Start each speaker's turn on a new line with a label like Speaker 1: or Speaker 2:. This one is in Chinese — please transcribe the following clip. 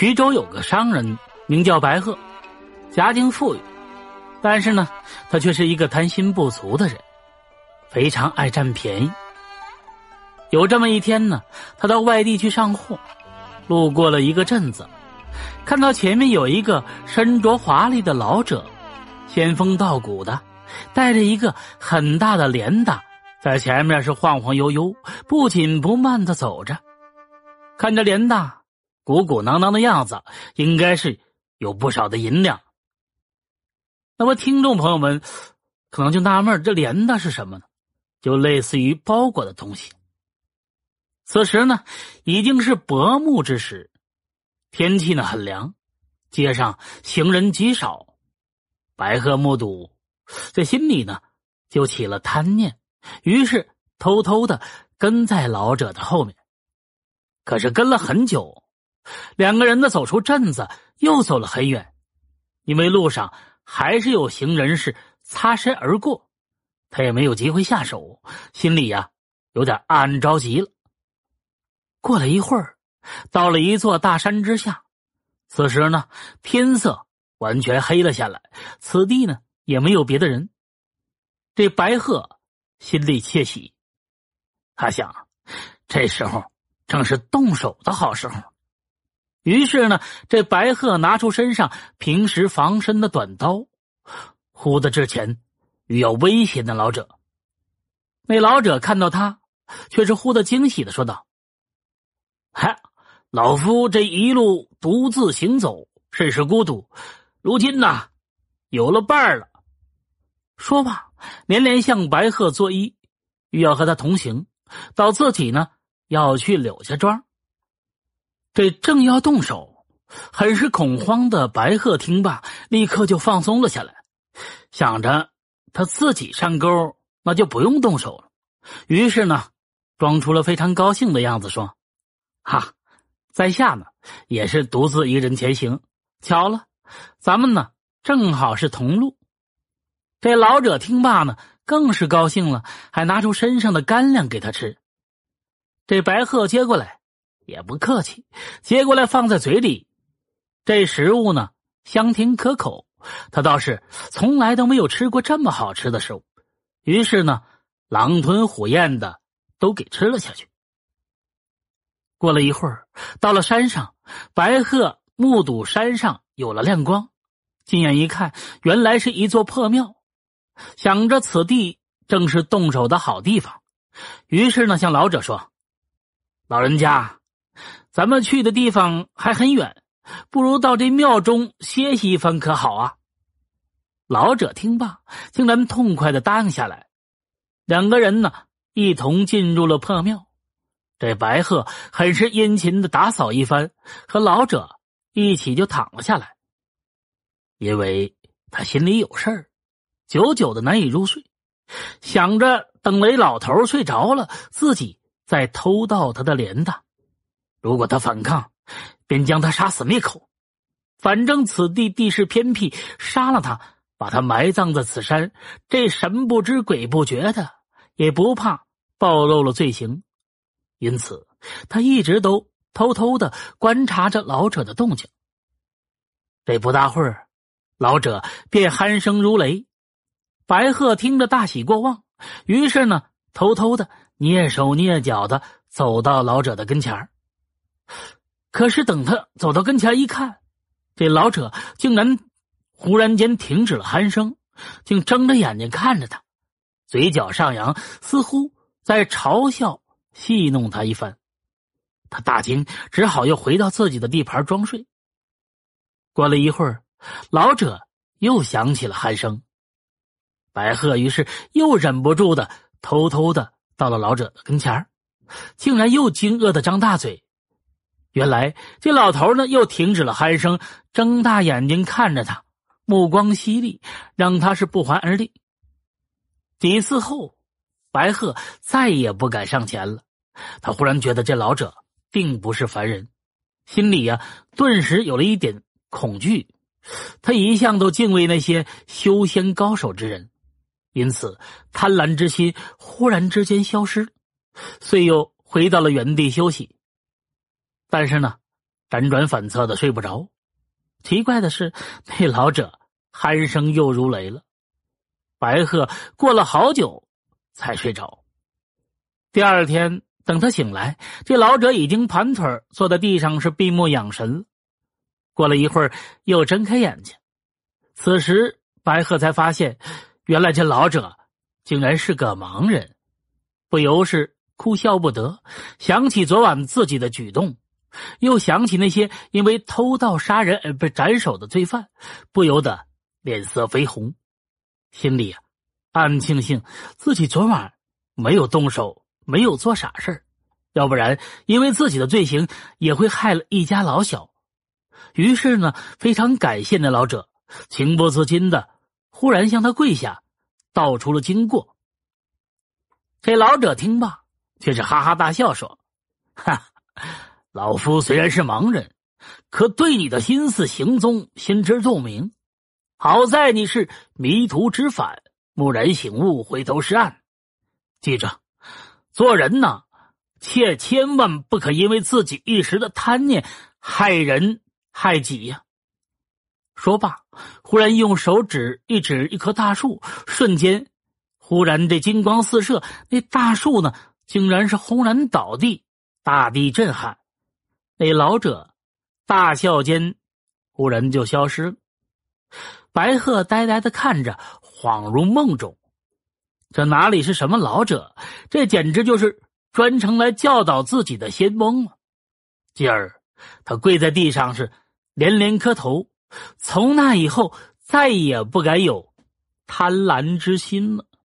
Speaker 1: 徐州有个商人名叫白鹤，家境富裕，但是呢，他却是一个贪心不足的人，非常爱占便宜。有这么一天呢，他到外地去上货，路过了一个镇子，看到前面有一个身着华丽的老者，仙风道骨的，带着一个很大的镰刀，在前面是晃晃悠悠、不紧不慢的走着，看着镰刀。鼓鼓囊囊的样子，应该是有不少的银两。那么，听众朋友们可能就纳闷这连的是什么呢？就类似于包裹的东西。此时呢，已经是薄暮之时，天气呢很凉，街上行人极少。白鹤目睹，在心里呢就起了贪念，于是偷偷的跟在老者的后面。可是跟了很久。两个人呢，走出镇子，又走了很远，因为路上还是有行人是擦身而过，他也没有机会下手，心里呀有点暗暗着急了。过了一会儿，到了一座大山之下，此时呢天色完全黑了下来，此地呢也没有别的人。这白鹤心里窃喜，他想，这时候正是动手的好时候。于是呢，这白鹤拿出身上平时防身的短刀，呼的之前欲要威胁那老者。那老者看到他，却是忽的惊喜的说道：“嗨，老夫这一路独自行走，甚是孤独，如今呢，有了伴儿了。”说罢，连连向白鹤作揖，欲要和他同行，到自己呢要去柳家庄。这正要动手，很是恐慌的白鹤听罢，立刻就放松了下来，想着他自己上钩，那就不用动手了。于是呢，装出了非常高兴的样子，说：“哈，在下呢也是独自一人前行，巧了，咱们呢正好是同路。”这老者听罢呢，更是高兴了，还拿出身上的干粮给他吃。这白鹤接过来。也不客气，接过来放在嘴里。这食物呢，香甜可口，他倒是从来都没有吃过这么好吃的食物。于是呢，狼吞虎咽的都给吃了下去。过了一会儿，到了山上，白鹤目睹山上有了亮光，近眼一看，原来是一座破庙。想着此地正是动手的好地方，于是呢，向老者说：“老人家。”咱们去的地方还很远，不如到这庙中歇息一番，可好啊？老者听罢，竟然痛快的答应下来。两个人呢，一同进入了破庙。这白鹤很是殷勤的打扫一番，和老者一起就躺了下来，因为他心里有事儿，久久的难以入睡，想着等雷老头睡着了，自己再偷盗他的镰刀。如果他反抗，便将他杀死灭口。反正此地地势偏僻，杀了他，把他埋葬在此山，这神不知鬼不觉的，也不怕暴露了罪行。因此，他一直都偷偷的观察着老者的动静。这不大会儿，老者便鼾声如雷。白鹤听着大喜过望，于是呢，偷偷的蹑手蹑脚的走到老者的跟前儿。可是等他走到跟前一看，这老者竟然忽然间停止了鼾声，竟睁着眼睛看着他，嘴角上扬，似乎在嘲笑戏弄他一番。他大惊，只好又回到自己的地盘装睡。过了一会儿，老者又响起了鼾声，白鹤于是又忍不住的偷偷的到了老者的跟前竟然又惊愕的张大嘴。原来这老头呢，又停止了鼾声，睁大眼睛看着他，目光犀利，让他是不寒而栗。几次后，白鹤再也不敢上前了。他忽然觉得这老者并不是凡人，心里呀顿时有了一点恐惧。他一向都敬畏那些修仙高手之人，因此贪婪之心忽然之间消失，遂又回到了原地休息。但是呢，辗转反侧的睡不着。奇怪的是，那老者鼾声又如雷了。白鹤过了好久才睡着。第二天，等他醒来，这老者已经盘腿坐在地上，是闭目养神。过了一会儿，又睁开眼睛。此时，白鹤才发现，原来这老者竟然是个盲人，不由是哭笑不得。想起昨晚自己的举动，又想起那些因为偷盗杀人而被斩首的罪犯，不由得脸色绯红。心里啊，暗庆幸自己昨晚没有动手，没有做傻事要不然因为自己的罪行也会害了一家老小。于是呢，非常感谢那老者，情不自禁的忽然向他跪下，道出了经过。这老者听罢，却是哈哈大笑说：“ 哈，老夫虽然是盲人，可对你的心思行踪心知肚明。”好在你是迷途知返，蓦然醒悟，回头是岸。记着，做人呢，切千万不可因为自己一时的贪念害人害己呀！说罢，忽然用手指一指一棵大树，瞬间，忽然这金光四射，那大树呢，竟然是轰然倒地，大地震撼。那老者大笑间，忽然就消失了。白鹤呆呆的看着，恍如梦中。这哪里是什么老者？这简直就是专程来教导自己的仙翁了。继而，他跪在地上是连连磕头。从那以后，再也不敢有贪婪之心了。